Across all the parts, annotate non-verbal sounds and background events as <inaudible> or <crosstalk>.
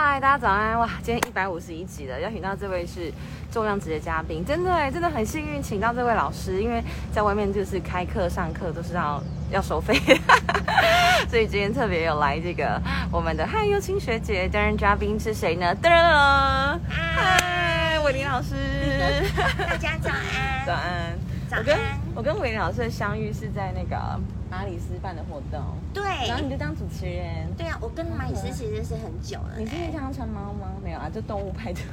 嗨，大家早安！哇，今天一百五十一集了，邀请到这位是重量级的嘉宾，真的哎，真的很幸运，请到这位老师，因为在外面就是开课上课都是要要收费，<laughs> 所以今天特别有来这个我们的嗨优青学姐担任嘉宾是谁呢？噔噔，嗨，伟林老师，大家早安，<laughs> 早安，早安我跟伟林老师的相遇是在那个马里斯办的活动，对然后你就当主持人。对啊，我跟马里斯其实认识很久了你是经常穿猫吗？没有啊，就动物派对。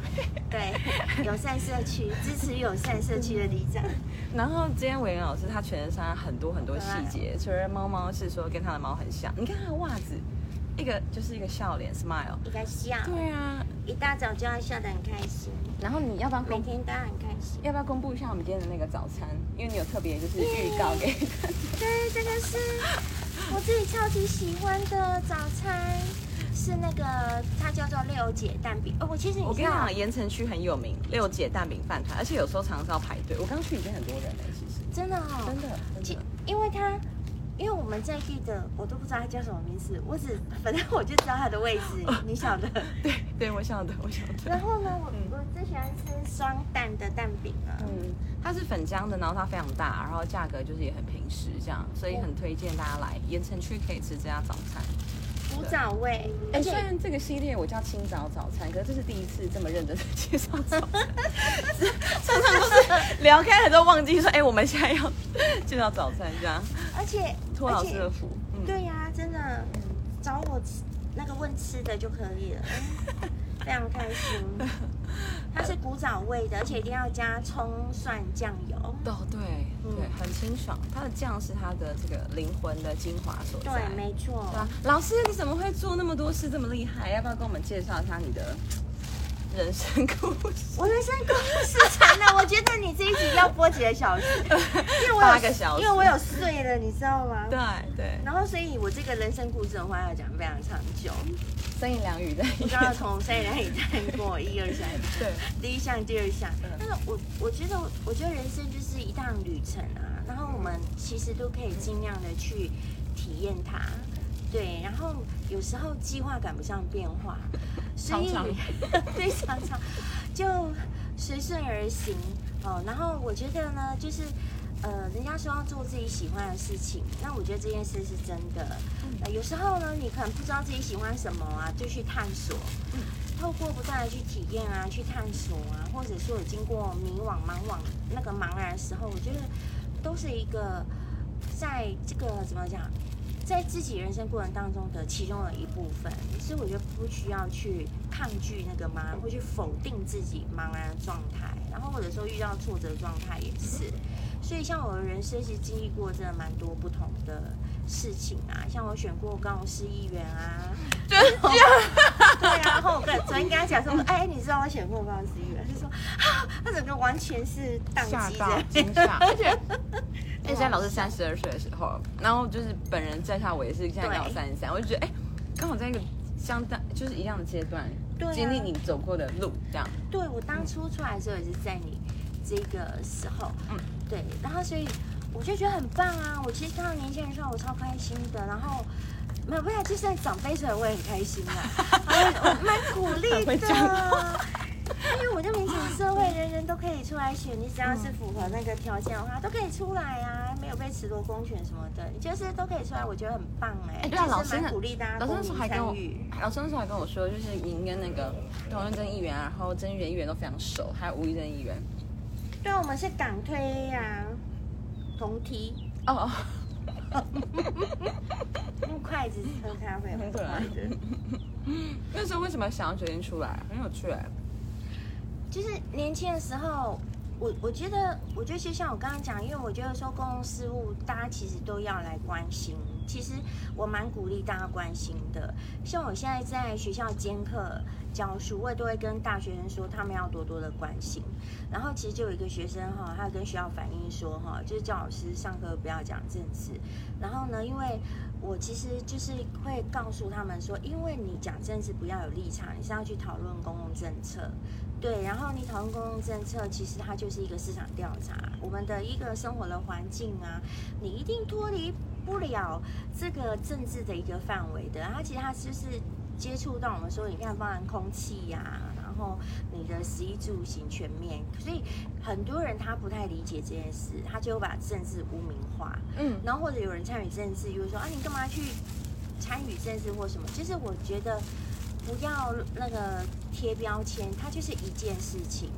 对，友善社区支持友善社区的里长，<laughs> 然后今天伟元老师他全身上很多很多细节，除了猫猫是说跟他的猫很像，你看他的袜子，一个就是一个笑脸 smile。一个笑，对啊，一大早就要笑得很开心，然后你要不要每公天都很开心。要不要公布一下我们今天的那个早餐？因为你有特别就是预告给 <laughs> 大家。对，这个是我自己超级喜欢的早餐，是那个它叫做六姐蛋饼。哦，我其实你我跟你讲，，盐城区很有名，六姐蛋饼饭团，而且有时候常常是要排队。我刚去已经很多人了，其实真的哦，真的其真的。因为它，因为我们在地的，我都不知道它叫什么名字，我只 <laughs> 反正我就知道它的位置，<laughs> 你晓得。对对，我晓得，我晓得。然后呢，我我最喜欢吃双蛋的蛋饼啊。嗯，它是粉浆的，然后它非常大，然后价格就是也很平实，这样，所以很推荐大家来盐城区可以吃这家早餐。古早味，哎，虽然这个系列我叫清早早餐，可是这是第一次这么认真的介绍早餐，<laughs> 常常都是聊开了都忘记说，哎，我们现在要介绍早餐，这样而且托老师的福。嗯，对呀、真的找我吃那个问吃的就可以了，嗯 <laughs> 非常开心。它是古早味的，而且一定要加葱蒜酱油。哦，对对，很清爽。它的酱是它的这个灵魂的精华所在。对，没错。对啊，老师你怎么会做那么多事这么厉害？要不要跟我们介绍一下你的人生故事？我人生故事长的，我觉得你这一集要播几个小时，<laughs> 因为我有八个小时因为我有睡了，你知道吗？对对，然后，所以我这个人生故事的话要讲非常长久。三言两语的。我刚刚从三言两语谈过一二三，<laughs> 对，第一项、第二项嗯。但是我我觉得，我觉得人生就是一趟旅程啊，然后我们其实都可以尽量的去体验它。对，然后有时候计划赶不上变化，所以常 <laughs> 非常常就随顺而行哦。然后我觉得呢，就是呃，人家说要做自己喜欢的事情，那我觉得这件事是真的。呃，有时候呢，你可能不知道自己喜欢什么啊，就去探索。透过不断的去体验啊，去探索啊，或者说有经过迷惘、茫惘那个茫然的时候，我觉得都是一个在这个怎么讲，在自己人生过程当中的其中的一部分。所以我觉得不需要去抗拒那个茫然，或去否定自己茫然的状态。然后或者说遇到挫折状态也是。所以像我的人生其实经历过真的蛮多不同的事情啊，像我选过高雄市议员啊，<laughs> 真的对啊，然后我跟昨天跟他讲说，哎，你知道我选过高雄市议员，他就说啊，他整个完全是宕机的，<laughs> 而且。而且现在老师三十二岁的时候，然后就是本人在下我也是现在刚好三十三，我就觉得哎，刚好在一个相当就是一样的阶段，对啊经历你走过的路，这样。对我当初出来的时候也是在你这个时候，嗯嗯，对，然后所以我就觉得很棒啊！我其实看到年轻人的时候，我超开心的，然后。没有，不然就算长辈出来，我也很开心啊，然后我蛮鼓励的。因为我就民主社会，人人都可以出来选，你只要是符合那个条件的话，都可以出来啊，没有被褫夺公权什么的，你就是都可以出来，我觉得很棒哎、哎对啊老师鼓励大家老师那时候还跟我老师那时候还跟我说，就是您跟那个董润珍议员啊，然后曾议员议员都非常熟，还有吴怡珍议员。对，我们是港推呀、同梯，哦哦，用筷子喝咖啡，很可爱的。<laughs> 那时候为什么想要决定出来？很有趣哎。就是年轻的时候，我我觉得，我觉得就像我刚刚讲，因为我觉得说公共事务，大家其实都要来关心。其实我蛮鼓励大家关心的。像我现在在学校兼课教书，我也都会跟大学生说，他们要多多的关心。然后其实就有一个学生哈，他跟学校反映说哈，就是叫老师上课不要讲政治。然后呢，因为我其实就是会告诉他们说，因为你讲政治不要有立场，你是要去讨论公共政策。对，然后你讨论公共政策，其实它就是一个市场调查，我们的一个生活的环境啊，你一定脱离不了这个政治的一个范围的。它其实它就是接触到我们说，你看，包含空气呀、然后你的食衣住行全面，所以很多人他不太理解这件事，他就把政治污名化，嗯，然后或者有人参与政治，就会说啊，你干嘛去参与政治或什么？其实我觉得不要那个贴标签，它就是一件事情。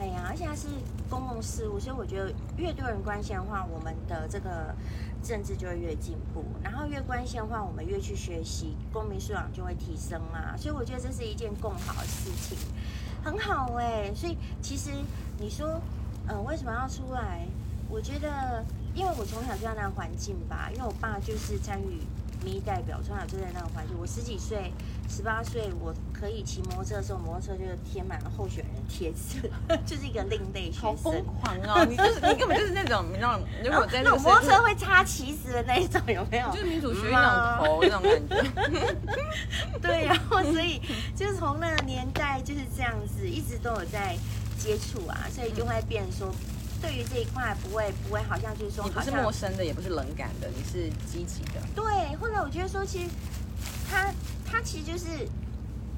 哎呀，而且它是公共事务，所以我觉得越多人关心的话，我们的这个政治就会越进步。然后越关心的话，我们越去学习，公民素养就会提升嘛。所以我觉得这是一件更好的事情，很好哎、所以其实你说，呃，为什么要出来？我觉得，因为我从小就在那环境吧，因为我爸就是参与民意代表，从小就在那个环境。我十几岁、十八岁，我可以骑摩托车的时候，摩托车就贴满了候选人贴纸，<laughs> 就是一个另类学好疯。狂哦！你就是你根本就是那种，你知道，如果在那这个种摩托车会插旗子的那一种，有没有？就是民主学院那种头 <laughs> 那种感觉。对，然后所以就是从那个年代就是这样子，一直都有在接触啊，所以就会变成说，对于这一块不会不会好像就是说你不是陌生的，也不是冷感的，你是积极的。对，后来我觉得说，其实他他其实就是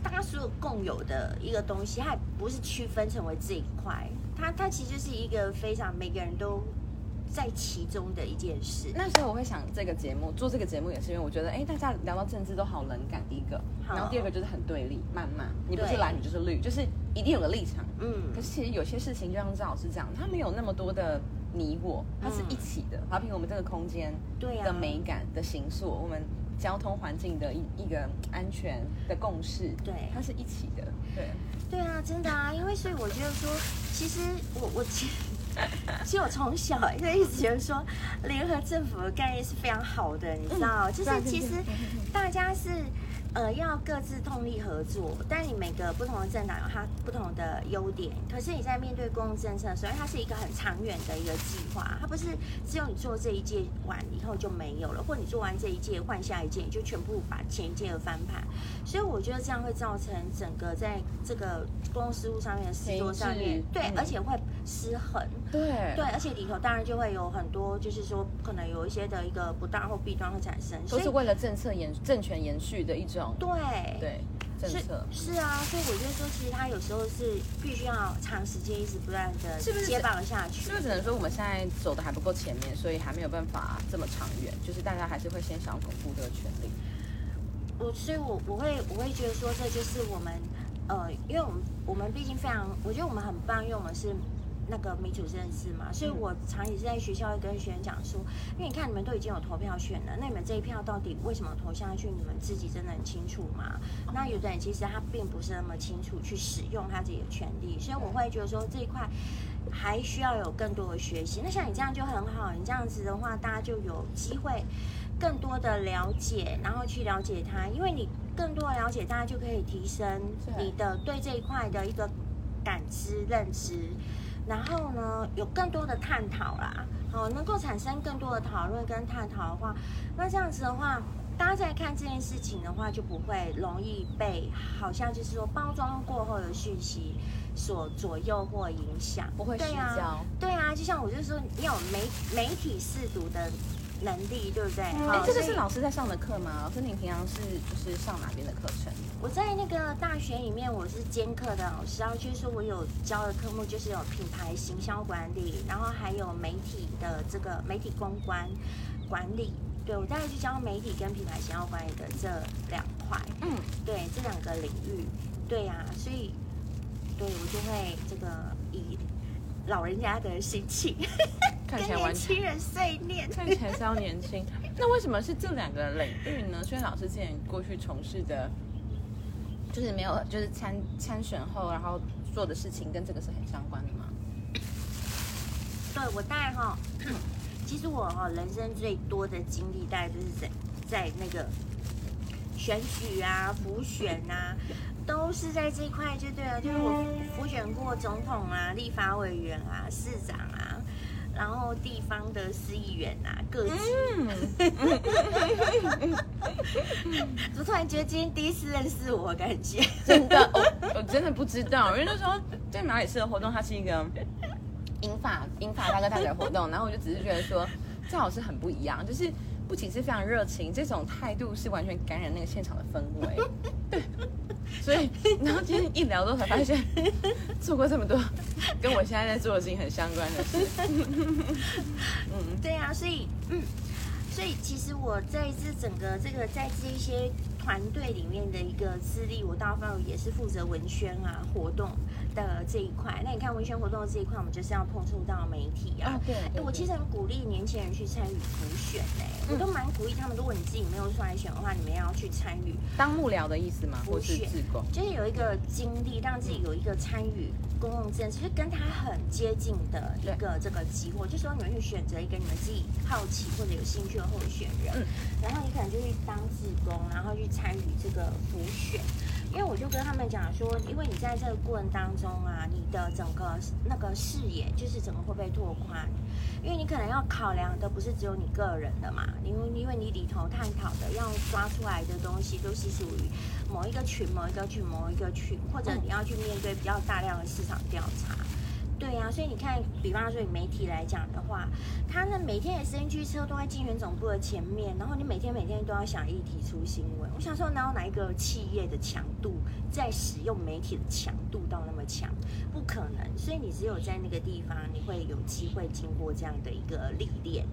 大家所有共有的一个东西，它也不是区分成为这一块，它它其实就是一个非常每个人都在其中的一件事。那时候我会想这个节目做这个节目，也是因为我觉得，哎，大家聊到政治都好冷感，第一个，然后第二个就是很对立，谩骂，你不是对蓝，你就是绿，就是一定有个立场。嗯可是其实有些事情，就像赵老师讲，它没有那么多的你我，它是一起的。好比我们这个空间的美感的形塑，我们交通环境的一一个安全的共识，对它是一起的。对，对啊，真的啊，因为所以我觉得说，其实我我其实其实我从小就一直觉得说，联合政府的概念是非常好的，你知道，就是其实大家是呃要各自通力合作，但你每个不同的政党有它不同的优点，可是你在面对公共政策的时候，它是一个很长远的一个计划，它不是只有你做这一届完以后就没有了，或你做完这一届换下一届，你就全部把前一届的翻盘，所以我觉得这样会造成整个在这个公共事务上面的制作上面，对，嗯而且会失衡。对对，而且里头当然就会有很多，就是说可能有一些的一个不当或弊端会产生，都是为了政策延政权延续的一种对对政是策。是啊，所以我觉得说，其实他有时候是必须要长时间一直不断的接棒下去是不。是只能说我们现在走的还不够前面，所以还没有办法这么长远？就是大家还是会先想巩固这个权利。我所以我，我会我会觉得说，这就是我们呃，因为我们我们毕竟非常，我觉得我们很棒，因为我们是。那个民主政治嘛，所以我常也是在学校会跟学生讲说，因为你看你们都已经有投票选了，那你们这一票到底为什么投下去？你们自己真的很清楚吗？那有的人其实他并不是那么清楚去使用他自己的权利，所以我会觉得说这一块还需要有更多的学习。那像你这样就很好，你这样子的话，大家就有机会更多的了解，然后去了解它，因为你更多的了解，大家就可以提升你的对这一块的一个感知认知。然后呢，有更多的探讨啦，好，能够产生更多的讨论跟探讨的话，那这样子的话，大家在看这件事情的话，就不会容易被好像就是说包装过后的讯息所左右或影响，不会对啊失焦，对啊，就像我就说，你有媒媒体试读的能力，对不对？哎、好这个是老师在上的课吗？老师，你平常是就是上哪边的课程？我在那个大学里面，我是兼课的老师，然后就是说我有教的科目就是有品牌行销管理，然后还有媒体的这个媒体公关管理。对我大概就教媒体跟品牌行销管理的这两块，嗯，对这两个领域，对呀、所以对我就会这个以老人家的心情 <laughs> 跟看起来完全年轻人碎念。看起来是要年轻。那为什么是这两个领域呢？虽然老师之前过去从事的，就是没有，就是参参选后，然后做的事情跟这个是很相关的吗？对我大概哈，其实我哈人生最多的经历大概就是在在那个选举啊、辅选啊，都是在这一块就对了。就是我辅选过总统啊、立法委员啊、市长，然后地方的市议员啊，各级。<laughs> 怎么突然觉得今天第一次认识我，感觉？真的，我 <laughs> 我真的不知道，因为那时候在马里市的活动，它是一个英法英法大哥大姐的活动，然后我就只是觉得说，正好是很不一样，就是不仅是非常热情，这种态度是完全感染那个现场的氛围。<laughs> 对，所以然后今天一聊之后才发现，做过这么多跟我现在在做的事情很相关的事。嗯，对啊，所以嗯，所以其实我在这整个这个在这一些团队里面的一个资历，我大部分也是负责文宣啊活动。的这一块，那你看文宣活动的这一块，我们就是要碰触到媒体啊。对，哎，我其实很鼓励年轻人去参与普选呢，我都蛮鼓励他们。如果你自己没有出来选的话，你们要去参与当幕僚的意思吗？普选，就是有一个经历，让自己有一个参与公共政策，就是跟他很接近的一个这个机会。就说你们去选择一个你们自己好奇或者有兴趣的候选人，然后你可能就去当志工，然后去参与这个普选。因为我就跟他们讲说，因为你在这个过程当中啊，你的整个那个视野就是整个会被拓宽，因为你可能要考量的不是只有你个人的嘛，因为因为你里头探讨的要抓出来的东西都是属于某一个群、某一个群、某一个群，或者你要去面对比较大量的市场调查。对呀，所以你看，比方说以媒体来讲的话，他呢每天的 NG 车都在竞选总部的前面，然后你每天每天都要想议题出新闻。我想说，哪有哪一个企业的强度在使用媒体的强度到那么强？不可能。所以你只有在那个地方，你会有机会经过这样的一个历练。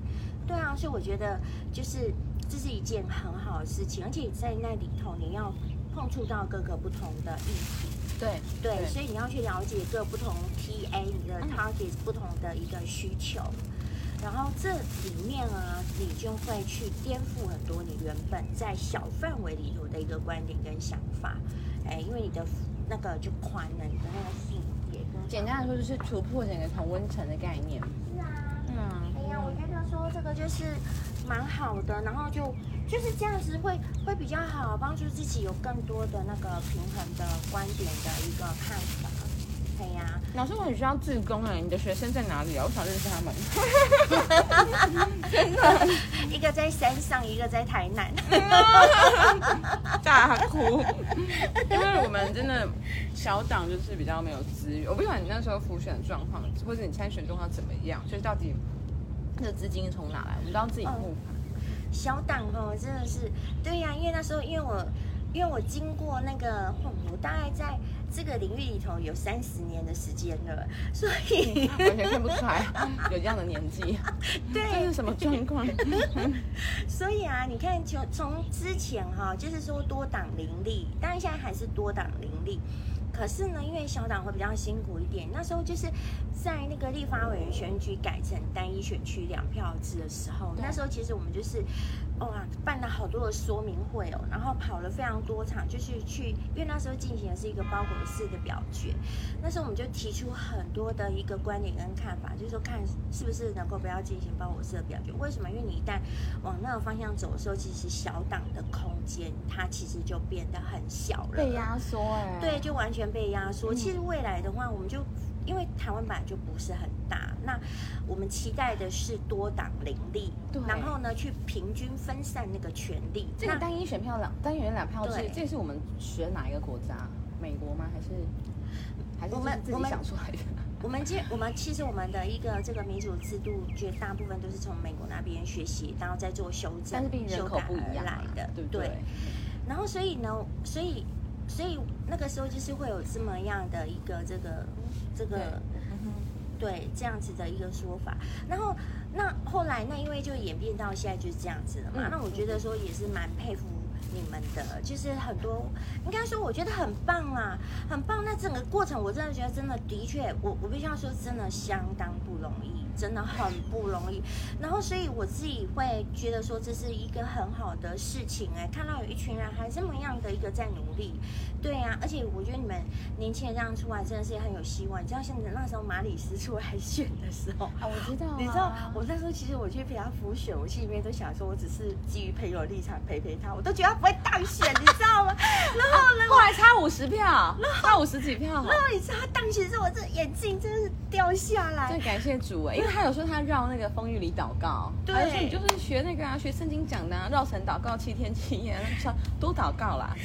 对啊，所以我觉得就是这是一件很好的事情，而且在那里头你要碰触到各个不同的议题。对对，所以你要去了解各不同 TA 你的 target 不同的一个需求，然后这里面啊，你就会去颠覆很多你原本在小范围里头的一个观点跟想法，哎，因为你的那个就宽了，你的那个视野简单来说就是突破整个同温层的概念。是啊，嗯，哎呀，我觉得说这个就是蛮好的，然后就。就是这样子会会比较好，帮助自己有更多的那个平衡的观点的一个看法。对呀，老师，我很需要自工哎，你的学生在哪里啊？我想认识他们。真的，一个在山上，一个在台南。<laughs> 大哭，因为我们真的小党就是比较没有资源。我不管你那时候复选的状况，或者你参选状况怎么样，就是到底那个资金从哪来，我们都要自己募。小党哦，真的是对呀，因为那时候因为我因为我经过那个，我大概在这个领域里头有三十年的时间了，所以完全看不出来 <laughs> 有这样的年纪。对，这是什么状况？<laughs> 所以啊，你看从从之前哈，就是说多党林立，当然现在还是多党林立。可是呢，因为小党会比较辛苦一点，那时候就是在那个立法委员选举改成单一选区两票制的时候，那时候其实我们就是哇办了好多的说明会哦，然后跑了非常多场，就是去，因为那时候进行的是一个包裹式的表决，那时候我们就提出很多的一个观点跟看法，就是说看是不是能够不要进行包裹式的表决？为什么？因为你一旦往那个方向走的时候，其实小党的空间它其实就变得很小了，被压缩哎，对，就完全。被压缩。其实未来的话，我们就因为台湾本来就不是很大，那我们期待的是多党林立，然后呢去平均分散那个权力。这个单一选票两单元两票制，这是我们学哪一个国家？美国吗？还是还是我们自己想出来的？我们其我们其实我们的一个这个民主制度，绝大部分都是从美国那边学习，然后再做修正、但是毕竟人口不一样来的，对不对？然后所以呢，所以。所以那个时候就是会有这么样的一个这个这个对这样子的一个说法，然后那后来那因为就演变到现在就是这样子了嘛，那我觉得说也是蛮佩服你们的，就是很多应该说我觉得很棒啊，很棒。那整个过程我真的觉得真的的确，我我必须要说真的相当不容易。真的很不容易，然后所以我自己会觉得说这是一个很好的事情哎，看到有一群人还这么样的一个在努力，对呀，而且我觉得你们年轻人这样出来真的是很有希望。你知道现在那时候马里斯出来选的时候啊，我知道，你知道我那时候其实我去陪他辅选，我心里面都想说我只是基于朋友立场陪陪他，我都觉得他不会当选，你知道吗？<laughs> 然后呢，后来差五十票，差五十几票，然后你知道他当选时，我这眼镜真的是掉下来。真感谢主哎，因为。他有说他绕那个风雨里祷告，还有说你就是学那个啊，学圣经讲的啊，绕城祷告七天七夜，说多祷告啦。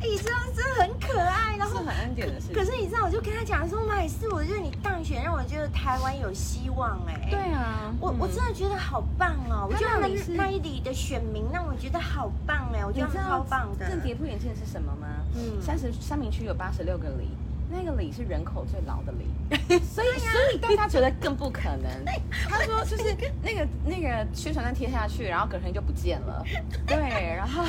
哎，这样真的很可爱，然后是很恩典的事。可是你知道，我就跟他讲说，马也是，我觉得你当当选，让我觉得台湾有希望哎。对啊，我我嗯真的觉得好棒哦！我觉得那里那一里的选民让我觉得好棒哎，我觉得超棒的。更跌破眼镜的是什么吗？嗯三十三明区有八十六个里，那个里是人口最老的里，<laughs> 所以所以大家觉得更不可能。<laughs> 他说就是那个那个宣传单贴下去，然后隔天就不见了，<laughs> 对，然后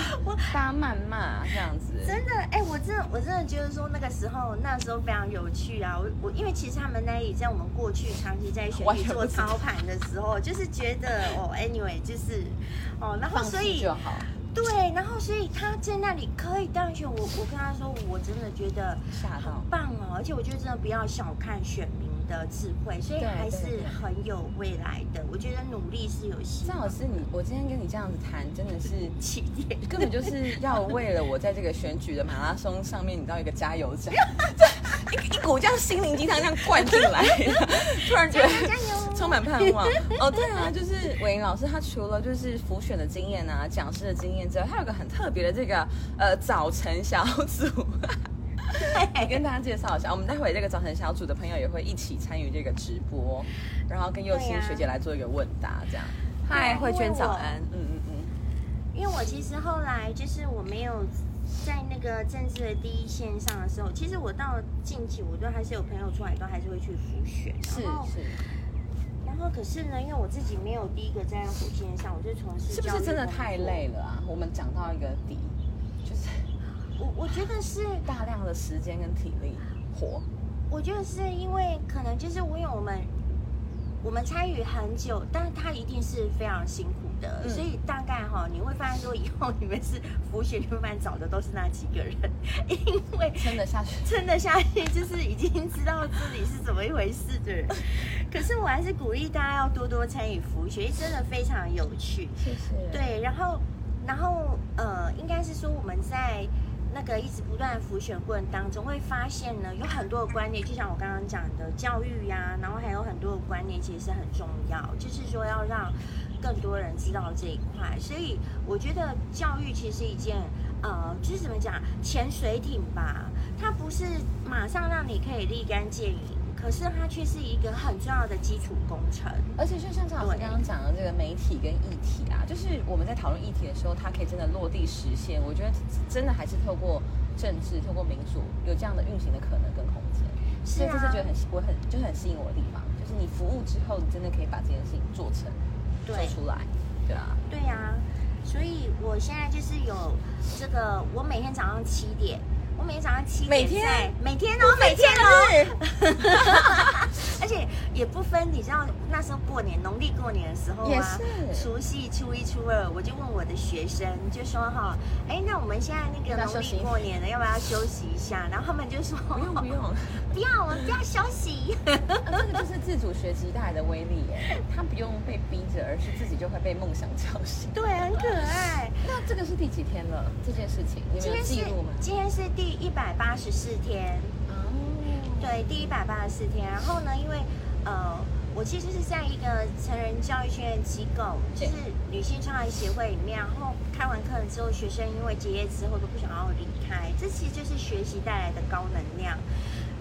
大家谩骂这样子。真的，哎、我真的，我真的觉得说那个时候，那时候非常有趣啊！我我因为其实他们那里在我们过去长期在选举做操盘的时候，就是觉得哦，anyway，就是哦，然后所以就好，对，然后所以他在那里可以当选，我我跟他说，我真的觉得好。棒哦！而且我觉得真的不要小看选民的智慧，所以对还是很有未来的。我觉得努力是有希望张老师，你我今天跟你这样子谈，真的是 <laughs> 起点。根本就是要为了我在这个选举的马拉松上面，你知道一个加油站，<laughs> 一一股这样心灵鸡汤这样灌进来，<laughs> 突然觉得加油充满盼望。哦，对啊，就是伟英老师，他除了就是浮选的经验啊、讲师的经验之外，他有个很特别的这个呃早晨小组。你 <laughs> 跟大家介绍一下，我们待会这个早晨小组的朋友也会一起参与这个直播，然后跟幼青对啊学姐来做一个问答，这样。嗨，对慧娟早安。嗯嗯嗯。因为我其实后来就是我没有在那个政治的第一线上的时候，其实我到近期我都还是有朋友出来，都还是会去复选。是是，然后可是呢，因为我自己没有第一个站在火线上，我就从事是不是真的太累？了啊？我们讲到一个底，就是我我觉得是，大量的时间跟体力活。我觉得是因为可能就是因为我们我们参与很久，但是他一定是非常辛苦的，嗯所以大概哈你会发现说以后你们是复选，你会发现找的都是那几个人，因为撑得下去。撑得下去，就是已经知道自己是怎么一回事的人。可是我还是鼓励大家要多多参与服务学，因为真的非常有趣。谢谢。，对，然后，然后呃，应该是说我们在那个一直不断浮选过程当中，会发现呢，有很多的观念，就像我刚刚讲的教育呀、然后还有很多的观念，其实是很重要，就是说要让更多人知道这一块。所以我觉得教育其实是一件。呃，就是怎么讲，潜水艇吧，它不是马上让你可以立竿见影，可是它却是一个很重要的基础工程。而且就像张老师刚刚讲的这个媒体跟议题啊，就是我们在讨论议题的时候，它可以真的落地实现。我觉得真的还是透过政治、透过民主，有这样的运行的可能跟空间。是啊这是觉得很我很就是很吸引我的地方，就是你服务之后，你真的可以把这件事情做成、做出来，对啊。对啊、所以我现在就是有这个，我每天早上七点，我每天早上七点每天每天哦，每天哦，而且也不分，你知道那时候过年农历过年的时候也啊，是除夕、初一、初二，我就问我的学生，就说哈，哎，那我们现在那个农历过年了，要不要休息一下？然后他们就说不用不用，<laughs> 不要，我们不要休息。啊这个就是自主学习带来的威力耶，他不用被逼着，而是自己就会被梦想叫醒。对，很可爱。<laughs> 那这个是第几天了？这件事情你们有今天是记录吗？今天是第一百八十四天。哦，对，第一百八十四天。然后呢，因为呃，我其实是在一个成人教育训练机构，就是女性创业协会里面。然后开完课之后，学生因为结业之后都不想要离开，这其实就是学习带来的高能量。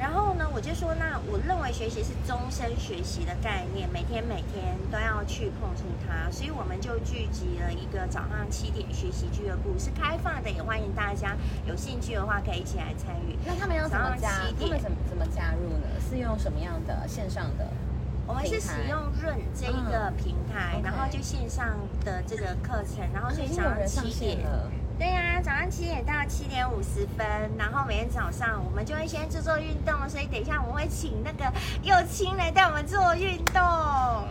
然后呢，我就说，那我认为学习是终身学习的概念，每天每天都要去碰触它，所以我们就聚集了一个早上七点学习俱乐部，是开放的，也欢迎大家有兴趣的话可以一起来参与。那他们要怎么加早上？七点他们怎么怎么加入呢？是用什么样的线上的？我们是使用润这一个平台，嗯然后就线上的这个课程，然后所以早上七点。对呀、早上七点到七点五十分，然后每天早上我们就会先做做运动，所以等一下我们会请那个幼青来带我们做运动。好，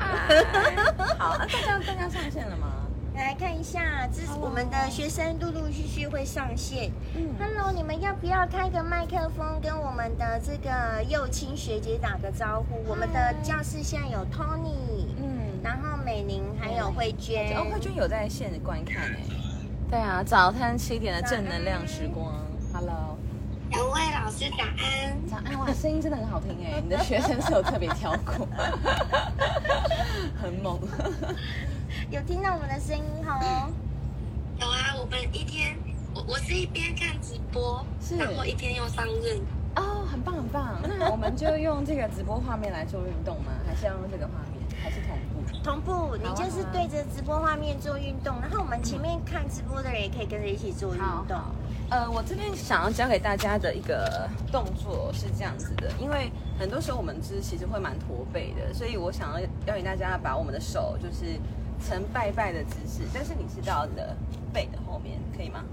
啊大家大家上线了吗？来看一下，这是我们的学生陆陆续续会上线。嗯 Hello，你们要不要开个麦克风跟我们的这个幼青学姐打个招呼？我们的教室现在有 Tony，嗯，然后美玲还有慧娟。哦，慧娟有在线观看哎。对啊，早餐七点的正能量时光。Hello，两位老师早安，早安哇，声音真的很好听哎，你的学生是有特别挑过，<laughs> 很猛。<laughs> 有听到我们的声音哦。有啊，我们一天我我我是一边看直播，是然后一边又上任。哦，很棒很棒。那我们就用这个直播画面来做运动吗？还是要用这个画面？同步？你就是对着直播画面做运动，然后我们前面看直播的人也可以跟着一起做运动。呃，我这边想要教给大家的一个动作是这样子的，因为很多时候我们是其实会蛮驼背的，所以我想要邀请大家把我们的手就是呈拜拜的姿势，但是你是到你的背的后面，可以吗？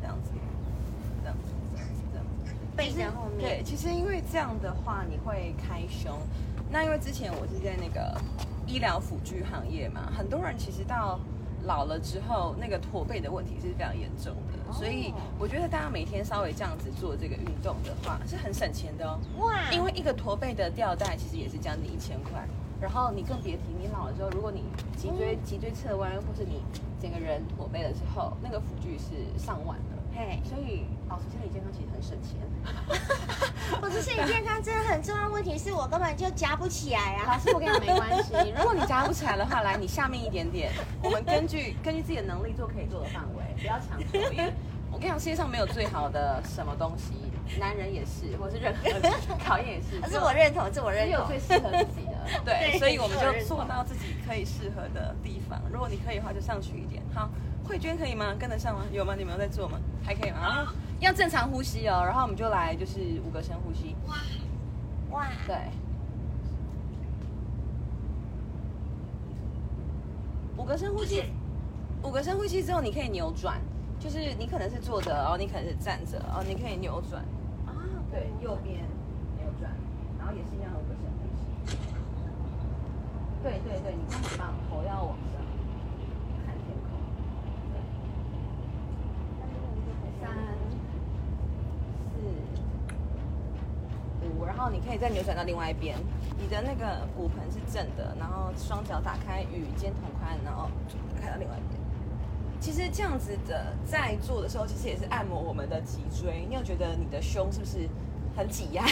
这样子，这样子，这样子，这样子。背在后面对，其实因为这样的话，你会开胸。那因为之前我是在那个医疗辅具行业嘛，很多人其实到老了之后，那个驼背的问题是非常严重的。所以我觉得大家每天稍微这样子做这个运动的话，是很省钱的哦。哇，因为一个驼背的吊带其实也是将近一千块，然后你更别提你老了之后，如果你脊椎脊椎侧弯，或是你整个人驼背了之后，那个辅具是上万的。嘿，所以保持身体健康其实很省钱。身体健康真的很重要，问题是我根本就夹不起来啊。老师，我跟你讲没关系，如果你夹不起来的话，来你下面一点点，我们根据根据自己的能力做可以做的范围，不要强求，因为我跟你讲，世界上没有最好的什么东西，男人也是，或是任何 <laughs> <laughs> 考验也是，<laughs> 这我认同，这我认同只有最。适合自己的，对，对所以我们就做到自己可以适合的地方。如果你可以的话，就上去一点。好，慧娟可以吗？跟得上吗？有吗？你们有在做吗？还可以吗？要正常呼吸哦，然后我们就来就是五个深呼吸，哇哇，对。五个深呼吸，五个深呼吸之后，你可以扭转，就是你可能是坐着，然后你可能是站着，然后你可以扭转，啊，对，右边扭转，然后也是一样五个深呼吸。对对对，你看很棒，头要往上，看天空。对三、四、五，然后你可以再扭转到另外一边，你的那个骨盆是正的，然后双脚打开与肩同宽，然后开到另外一边。其实这样子的在做的时候，其实也是按摩我们的脊椎。你有觉得你的胸是不是很挤压，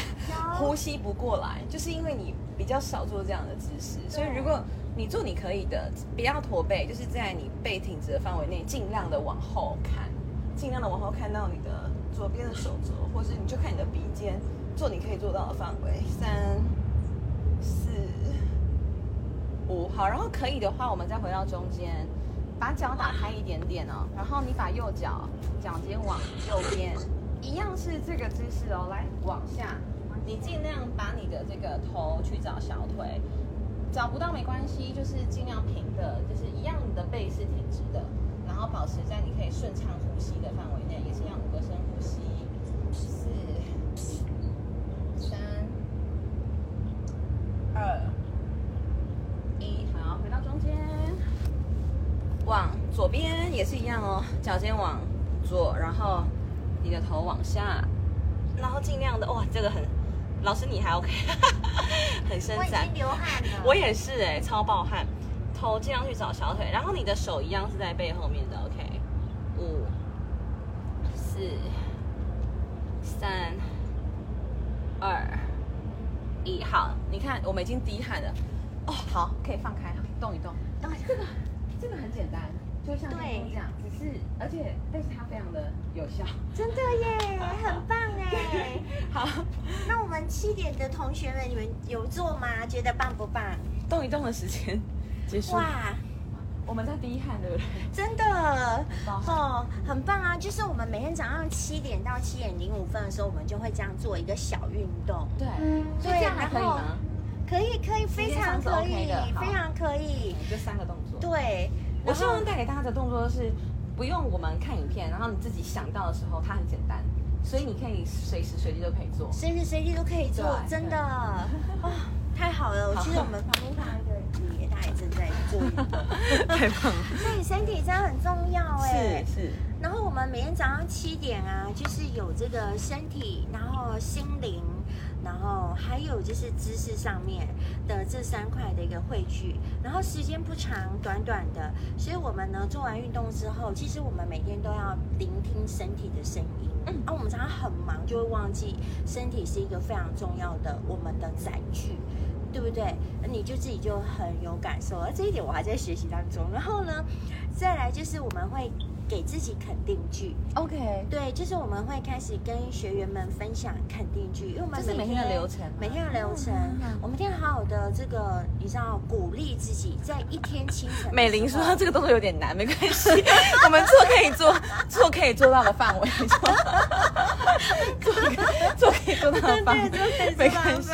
呼吸不过来？就是因为你比较少做这样的姿势，所以如果你做你可以的，不要驼背，就是在你背挺直的范围内，尽量的往后看，尽量的往后看到你的左边的手肘，或是你就看你的鼻尖，做你可以做到的范围。三、四、五，好，然后可以的话，我们再回到中间，把脚打开一点点哦，然后你把右脚脚尖往右边，一样是这个姿势哦，来往下，你尽量把你的这个头去找小腿，找不到没关系，就是尽量平的，就是一样，你的背是挺直的，然后保持在你可以顺畅呼吸的范围内，也是一样五个深呼吸，四、三、二、一，好，回到中间，往左边也是一样哦，脚尖往左，然后你的头往下，然后尽量的，哇，这个很，老师你还 OK，<laughs> 很伸展我已经，流汗了。我也是哎、超爆汗，头尽量去找小腿，然后你的手一样是在背后面的，OK，五、四、三、二、一，好，你看我们已经滴汗了，哦，好，可以放开，动一动，等一下这个这个很简单，就像对这样，只是而且但是它非常的有效，真的耶，<laughs> 很棒哎。<laughs> 好，那我们七点的同学们，你们有做吗？觉得棒不棒？动一动的时间结束，哇，我们在滴汗，对不对？真的哦，很棒啊！就是我们每天早上七点到七点零五分的时候，我们就会这样做一个小运动。对，所以对这样还可以吗？可以，可以，非常可以非常可以。就三个动作。对，我希望带给大家的动作是，不用我们看影片，然后你自己想到的时候，它很简单，所以你可以随时随地都可以做。随时随地都可以做，真的啊、太好了！我其实我们旁边看到一个爷爷，他也正在做运动，<laughs> 太棒了！所以身体真的很重要哎。是是，然后我们每天早上七点啊，就是有这个身体，然后心灵，然后还有就是知识上面的这三块的一个汇聚。然后时间不长，短短的，所以我们呢做完运动之后，其实我们每天都要聆听身体的声音。嗯啊，我们常常很忙，就会忘记身体是一个非常重要的我们的载具。对不对？你就自己就很有感受，而这一点我还在学习当中。然后呢，再来就是我们会给自己肯定句。OK，对，就是我们会开始跟学员们分享肯定句，因为我们每天的流程每天的流程，我们一定要好好的这个，你知道，鼓励自己，在一天清晨。美玲说这个动作有点难，没关系，<laughs> 我们做可以做，做可以做到的范围，做做可以做到的范围没关系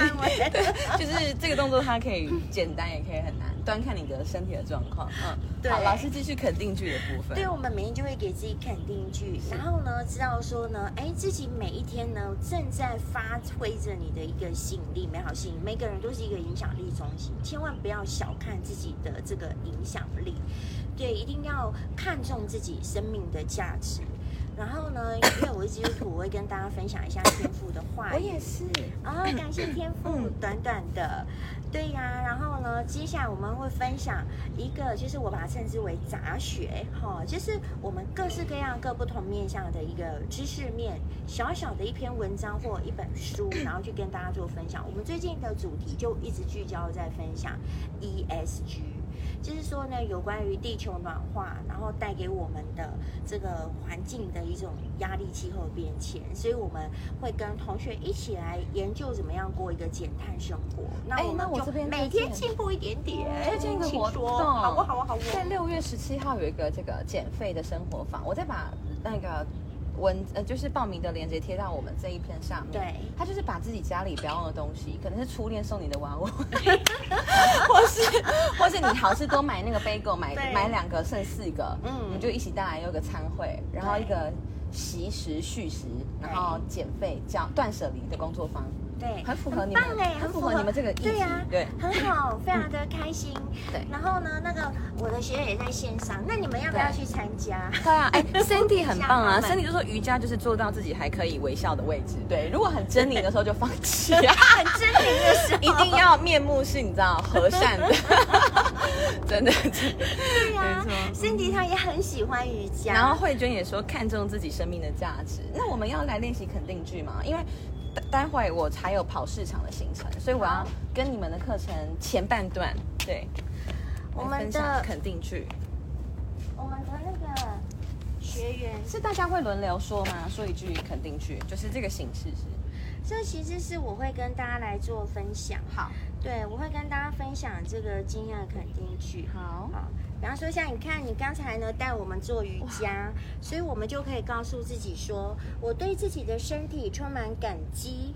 对，<laughs> 就是这个动作它可以简单，也可以很难，端看你的身体的状况。嗯，对好，老师继续肯定句的部分。对，我们每天就会给自己肯定句，然后呢，知道说呢，哎，自己每一天呢正在发挥着你的一个吸引力、美好吸引力，每个人都是一个影响力中心，千万不要小看自己的这个影响力，对，一定要看重自己生命的价值。然后呢，因为我是基督徒，我会跟大家分享一下天赋的话语。我也是，啊、感谢天赋，嗯短短的，对呀、然后呢，接下来我们会分享一个，就是我把它称之为杂学，哈、就是我们各式各样、各不同面向的一个知识面，小小的一篇文章或一本书，<coughs> 然后去跟大家做分享。我们最近的主题就一直聚焦在分享 ESG。就是说呢，有关于地球暖化，然后带给我们的这个环境的一种压力、气候变迁，所以我们会跟同学一起来研究怎么样过一个减碳生活。那哎我们就每天进步一点点，推荐一个请活动，说好不好啊？好不好？在六月十七号有一个这个减费的生活坊，我再把那个文呃就是报名的链接贴到我们这一篇上面。对他就是把自己家里不要用的东西，可能是初恋送你的玩偶，<laughs> 或是或是你好事多买那个 bagel，买买两个剩四个，嗯嗯，你就一起带来有个餐会，然后一个习食续食，然后减费叫断舍离的工作坊，对，很符合你们棒哎，很符合你们这个对呀，对很好，非常的开心。对然后呢，那个我的学员也在线上，那你们要不要去参加？对啊，哎，<laughs> Cindy 很棒啊，Cindy 就说瑜伽就是做到自己还可以微笑的位置，对，如果很狰狞的时候就放弃啊。<laughs> 很狰狞的时候，<laughs> 一定要面目是你知道和善的，真的真的。对呀没错，Cindy 她也很喜欢瑜伽，然后慧娟也说看重自己生命的价值。那我们要来练习肯定句吗？因为待待会我才有跑市场的行程，所以我要跟你们的课程前半段对，我们的肯定句我们的那个学员，是大家会轮流说吗？说一句肯定句，就是这个形式是这其实是我会跟大家来做分享。好对，我会跟大家分享这个经验肯定句。好好，比方说像你看，你刚才呢带我们做瑜伽，所以我们就可以告诉自己说，我对自己的身体充满感激，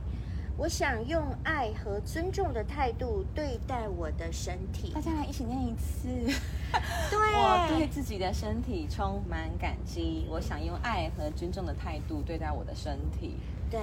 我想用爱和尊重的态度对待我的身体大。家来一起念一次。<laughs> <laughs> 对，我对自己的身体充满感激，我想用爱和尊重的态度对待我的身体。对，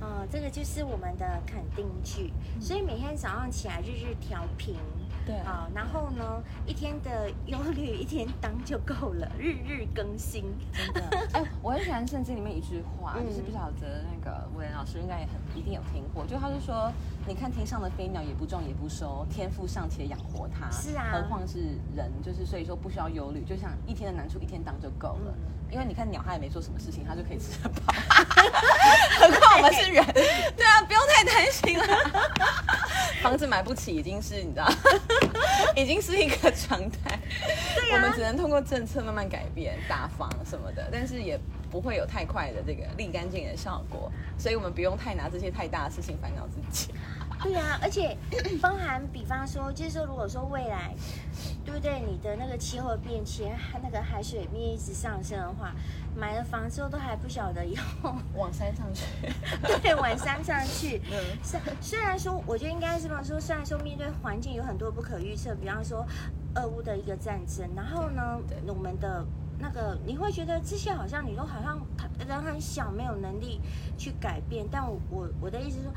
嗯，这个就是我们的肯定句。所以每天早上起来日日调频，对好，然后呢，一天的忧虑一天当就够了，日日更新。真的，哎、我很喜欢圣经里面一句话，嗯就是不晓得那个韦老师应该也很一定有听过，就他就说，你看天上的飞鸟也不种也不收，天赋尚且养活它，是啊何况是人，就是所以说不需要忧虑，就像一天的难处一天当就够了。嗯因为你看鸟，它也没做什么事情，它就可以吃得饱。<laughs> 何况我们是人，对啊，不用太担心了。房子买不起已经是你知道，<laughs> 已经是一个常态。我们只能通过政策慢慢改变，打房什么的，但是也不会有太快的这个立竿见影的效果，所以我们不用太拿这些太大的事情烦恼自己。对啊、而且包含，比方说，就是说，如果说未来，对不对？你的那个气候变迁，那个海水面一直上升的话，买了房之后都还不晓得以后 <laughs> 往山上去，<laughs> 对往山上去。<laughs> 嗯，是，虽然说，我觉得应该是这么说，虽然说面对环境有很多不可预测，比方说俄乌的一个战争，然后呢对，我们的那个你会觉得这些好像你都好像人很小，没有能力去改变。但我我我的意思是说，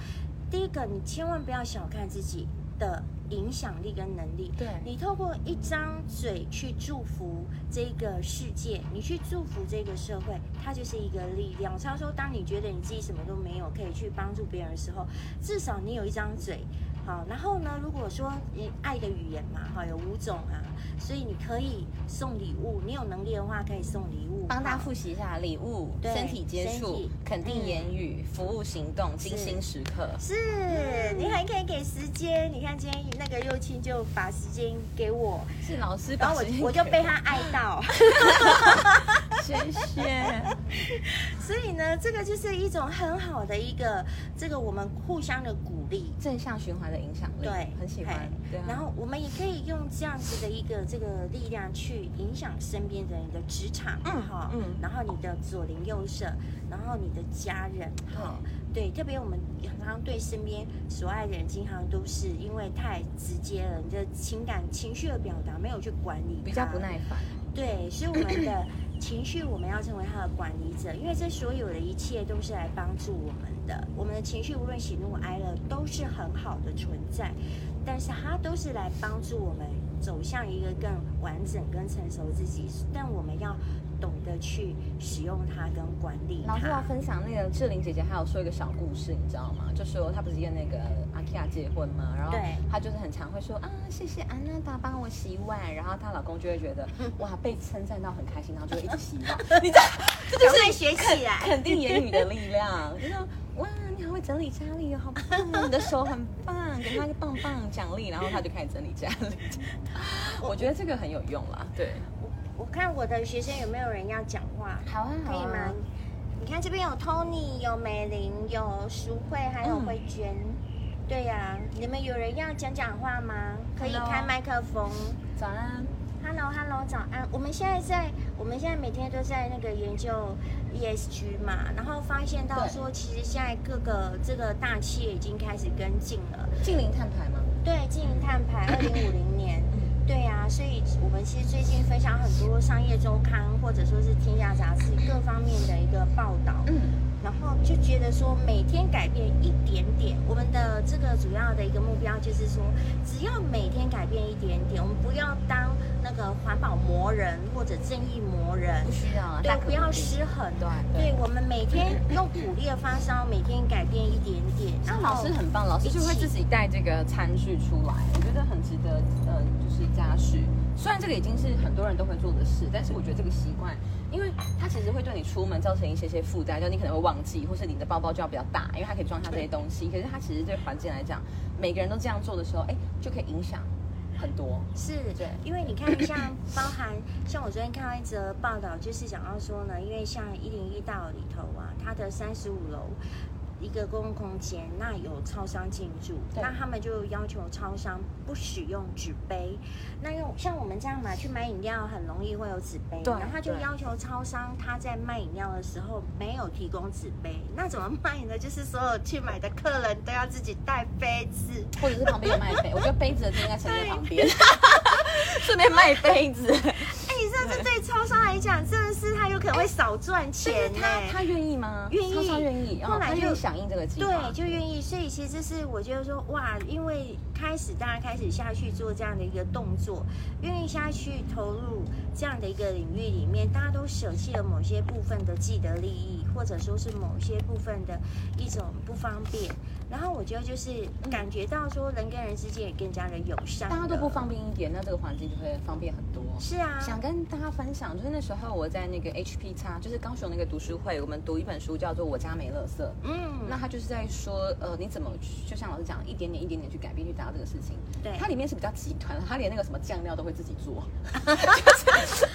第一个，你千万不要小看自己的影响力跟能力。对你透过一张嘴去祝福这个世界，你去祝福这个社会，它就是一个力量。常说，当你觉得你自己什么都没有，可以去帮助别人的时候，至少你有一张嘴，好，然后呢，如果说你爱的语言嘛，哈，有五种啊，所以你可以送礼物，你有能力的话可以送礼物，帮大家复习一下礼物、对身体接触、肯定嗯言语、服务行动、精心时刻。是你还可以给时间，你看今天那个幼青就把时间给我，是老师把我我就被他爱到，<laughs> <laughs> <laughs> 谢谢。<laughs> 所以呢，这个就是一种很好的一个这个我们互相的鼓励。正向循环的影响力，对，很喜欢。对啊，然后我们也可以用这样子的一个这个力量去影响身边的人的职场，嗯哈，嗯然后你的左邻右舍，然后你的家人，哈，对，特别我们常常对身边所爱的人，经常都是因为太直接了，你的情感情绪的表达没有去管理，比较不。耐烦。对，所以我们的情绪，我们要成为它的管理者，因为这所有的一切都是来帮助我们的。我们的情绪，无论喜怒哀乐，都是很好的存在，但是它都是来帮助我们走向一个更完整、更成熟自己。但我们要懂得去使用它跟管理老师要。分享那个志玲姐姐，还有说一个小故事，你知道吗？就说她不是跟那个阿 k 亚结婚嘛，然后对她就是很常会说啊，谢谢安娜达帮我洗碗，然后她老公就会觉得 <laughs> 哇被称赞到很开心，然后就会一直洗碗。<laughs> 你知道，这就是学起来！肯定言语的力量，就说哇，你好会整理家里哦，好你的手很棒，给他一个棒棒奖励，然后他就开始整理家里。<laughs> 我觉得这个很有用啦，对，我看我的学生有没有人要讲话？好啊，可以吗？你看这边有 Tony，有美玲，有淑慧，还有嗯慧娟。对呀、你们有人要讲讲话吗？可以 Hello 开麦克风。早安，Hello，Hello，早安。我们现在在，我们现在每天都在那个研究 ESG 嘛，然后发现到对说，其实现在各个这个大企业已经开始跟进了。近零碳排吗？对，近零碳排，<laughs> 二零五零年。嗯对呀、所以我们其实最近分享很多商业周刊或者说是天下杂志各方面的一个报道，嗯，然后就觉得说每天改变一点点，我们的这个主要的一个目标就是说，只要每天改变一点点，我们不要当那个环保魔人或者正义魔人不，需要啊，对不要失衡。对对，我们每天用鼓励的发烧，每天改变一点点，那老师很棒，老师一就会自己带这个餐具出来，我觉得很值得，呃，就是嘉许。虽然这个已经是很多人都会做的事，但是我觉得这个习惯，因为它其实会对你出门造成一些些负担，就你可能会忘记，或是你的包包就要比较大，因为它可以装下这些东西。可是它其实对环境来讲，每个人都这样做的时候，哎，就可以影响很多。是对因为你看，像包含像我昨天看到一则报道，就是讲到说呢，因为像一零一大楼里头啊，它的三十五楼。一个公共空间，那有超商进驻，那他们就要求超商不使用纸杯。那用像我们这样嘛，去买饮料很容易会有纸杯，对然后他就要求超商他在卖饮料的时候没有提供纸杯，那怎么卖呢？就是所有去买的客人都要自己带杯子，或者是旁边有卖杯，<laughs> 我觉得杯子的店应该陈列旁边，顺便卖杯子。哎，你知道这对超商来讲，真的是可能会少赚钱呢、他他愿意吗？愿意愿意，哦，后来就他愿意响应这个计划。对，就愿意。所以其实这是我觉得说，哇，因为开始大家开始下去做这样的一个动作，愿意下去投入这样的一个领域里面，大家都舍弃了某些部分的既得利益，或者说是某些部分的一种不方便。然后我觉得就是感觉到说，人跟人之间也更加的友善，大家都不方。便一点，那这个环境就会方便很多。是啊，想跟大家分享，就是那时候我在那个 HP 叉，就是高雄那个读书会，我们读一本书叫做《我家没垃圾》。嗯，那他就是在说，呃，你怎么就像老师讲，一点点一点点去改变，去这个事情。对它里面是比较集团，它连那个什么酱料都会自己做，<laughs>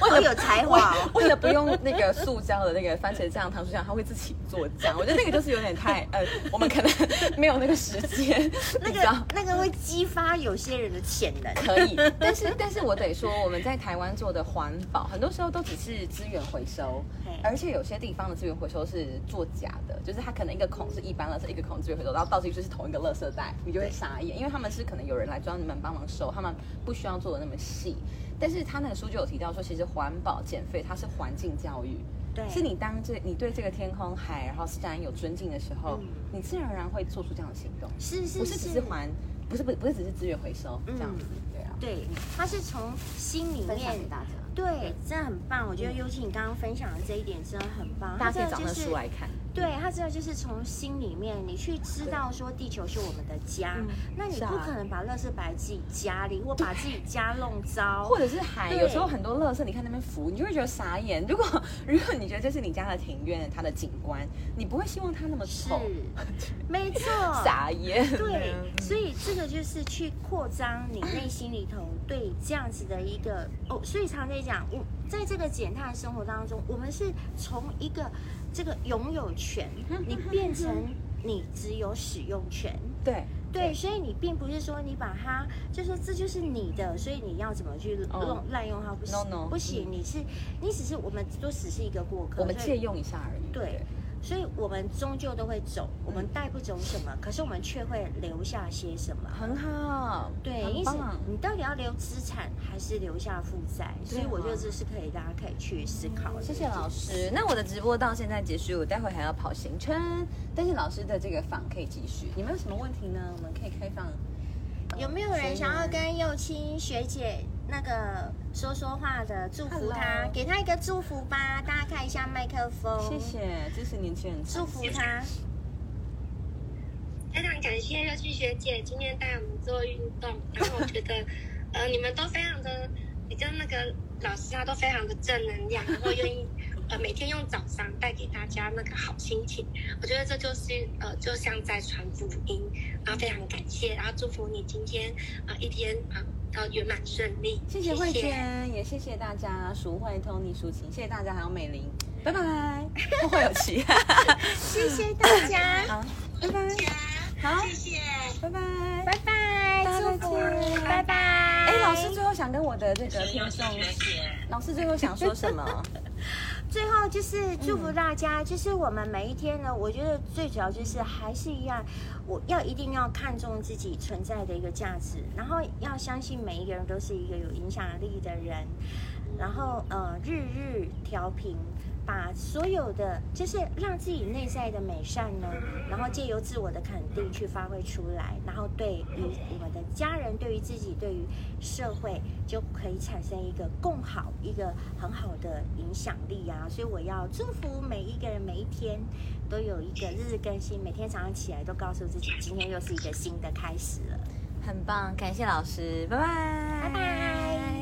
好有才华哦。<laughs> 为了不用那个塑胶的那个番茄酱、糖醋酱，他会自己做酱。我觉得那个就是有点太呃，我们可能没有那个时间，那个那个会激发有些人的潜能。可以，<laughs> 但是但是我得说，我们在台湾做的环保，很多时候都只是资源回收，而且有些地方的资源回收是做假的，就是它可能一个孔是一般垃圾，一个孔是资源回收，然后倒进去是同一个垃圾袋，你就会傻眼，因为他们是可能有人来专门帮忙收，他们不需要做的那么细。但是他那个书就有提到说，其实环保减肥它是环境教育，对，是你当这你对这个天空海然后自然有尊敬的时候，嗯你自然而然会做出这样的行动，是是不是只是还，不是不是不是只是资源回收这样子，对啊。对，他是从心里面给大家。对，真的很棒。我觉得尤其你刚刚分享的这一点真的很棒。大家可以找那书来看。对它真的就是从心里面，你去知道说地球是我们的家，嗯那你不可能把垃圾摆自己家里，或把自己 <laughs> 家弄糟，或者是海，有时候很多垃圾，你看那边浮，你就会觉得傻眼。如果如果你觉得这是你家的庭院，它的景观，你不会希望它那么是臭，，没 <laughs> 错，傻眼。对，所以这个就是去扩张你内心里头对这样子的一个哦，所以常在讲，我在这个减碳生活当中，我们是从一个这个拥有权，你变成你只有使用权。对对，所以你并不是说你把它，就说这就是你的，所以你要怎么去乱用滥用它？不行不行，你是你只是我们都只是一个过客，我们借用一下而已。对，所以我们终究都会走，我们嗯带不走什么，可是我们却会留下些什么。很好，对，很因此。你到底要留资产还是留下负债？所以我觉得这是可以大家可以去思考的。谢谢老。师。那我的直播到现在结束，我待会还要跑行程，但是老师的这个访可以继续。你们有什么问题呢？我们可以开放。有没有人想要跟幼青学姐那个说说话的，祝福他 Hello 给他一个祝福吧。大家看一下麦克风，谢，谢，支持年轻人。祝福他。非常感谢热气学姐今天带我们做运动，<laughs> 然后我觉得，呃，你们都非常的，你跟那个老师他都非常的正能量，然后愿意呃每天用早上带给大家那个好心情，我觉得这就是呃就像在传福音，然后非常感谢，然后祝福你今天啊、呃一天啊呃圆满顺利，谢谢慧娟，也谢谢大家，淑慧、Tony、抒情，谢谢大家，还有美玲，拜拜，<laughs> 后会有期，<laughs> 谢谢大家，好，拜拜，好，谢谢。拜拜，拜拜，再祝福见，拜拜。哎，老师最后想跟我的这个听众，老师最后想说什么？最后就是祝福大家，就是我们每一天呢，我觉得最主要就是还是一样，我要一定要看重自己存在的一个价值，然后要相信每一个人都是一个有影响力的人，然后呃日日调频。把所有的就是让自己内在的美善呢，然后借由自我的肯定去发挥出来，然后对于我们的家人、对于自己、对于社会，就可以产生一个更好、一个很好的影响力啊！所以我要祝福每一个人，每一天都有一个日日更新，每天早上起来都告诉自己，今天又是一个新的开始了。很棒，感谢老师，拜拜，拜拜。